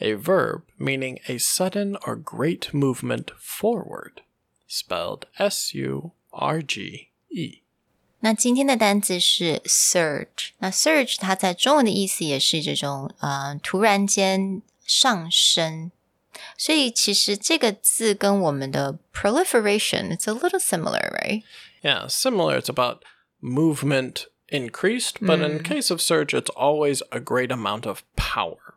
a verb meaning a sudden or great movement forward, spelled S U R G E. 那今天的单词是 surge。那 surge 它在中文的意思也是这种呃突然间上升，所以其实这个字跟我们的 proliferation it's a little similar, right? Yeah, similar. It's about movement increased, but in case of surge, it's always a great amount of power.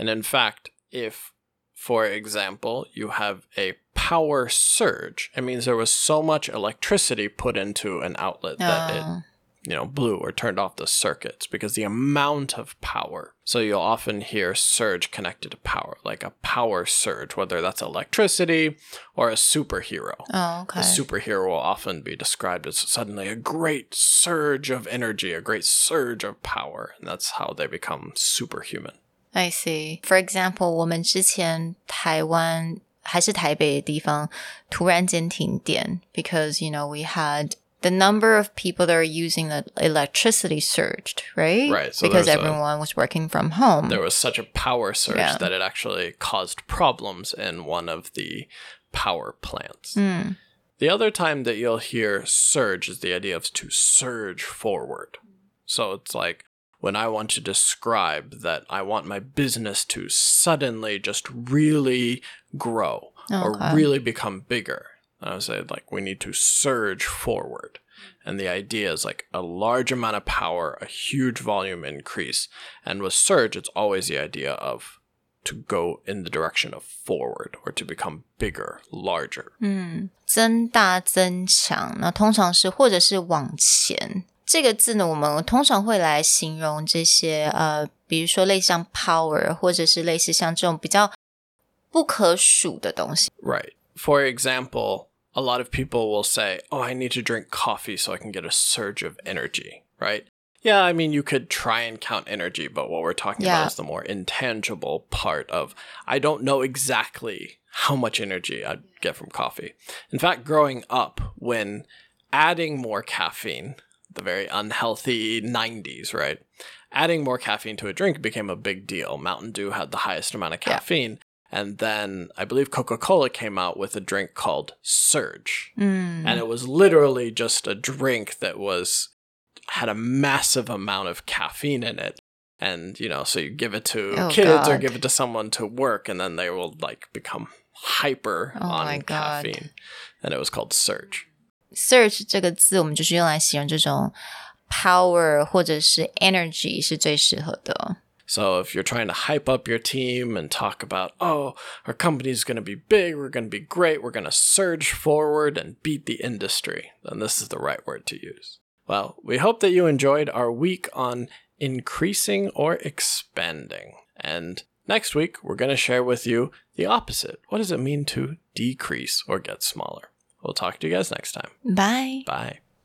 And in fact, if, for example, you have a power surge, it means there was so much electricity put into an outlet that it Oh. you know, blew or turned off the circuits because the amount of power. So you'll often hear surge connected to power, like a power surge, whether that's electricity or a superhero. Oh, okay. A superhero will often be described as suddenly a great surge of energy, a great surge of power, and that's how they become superhuman. I see. For example，我们之前台湾还是台北的地方突然间停电，because you know we had the number of people that are using the electricity surged, right? Right, so because there's a- everyone was working from home. There was such a power surge Yeah. that it actually caused problems in one of the power plants. Hmm. The other time that you'll hear surge is the idea of to surge forward. So it's like when I want to describe that I want my business to suddenly just really grow Okay. or really become bigger. I would say like we need to surge forward. And the idea is like a large amount of power, a huge volume increase. And with surge, it's always the idea of to go in the direction of forward or to become bigger, larger. 增大、增强，那通常是或者是往前。 这个字呢，我们通常会来形容这些呃，比如说类似像 power，或者是类似像这种比较不可数的东西。 Right. For example, a lot of people will say, Oh, I need to drink coffee so I can get a surge of energy, right? Yeah, I mean, you could try and count energy, but what we're talking Yeah. about is the more intangible part of I don't know exactly how much energy I'd get from coffee. In fact, growing up, when adding more caffeine, the very unhealthy 90s, right? Adding more caffeine to a drink became a big deal. Mountain Dew had the highest amount of Yeah. caffeine. And then I believe Coca Cola came out with a drink called Surge. Mm. And it was literally just a drink that was had a massive amount of caffeine in it. And, you know, so you give it to Oh, kids or give it to someone to work, and then they will like become hyper Oh on God. caffeine. And it was called Surge surge 这个字，我们就是用来形容这种 power 或者是 energy 是最适合的。So if you're trying to hype up your team and talk about, oh, our company is going to be big, we're going to be great, we're going to surge forward and beat the industry, then this is the right word to use. Well, we hope that you enjoyed our week on increasing or expanding. And next week, we're going to share with you the opposite. What does it mean to decrease or get smaller? We'll talk to you guys next time. Bye. Bye.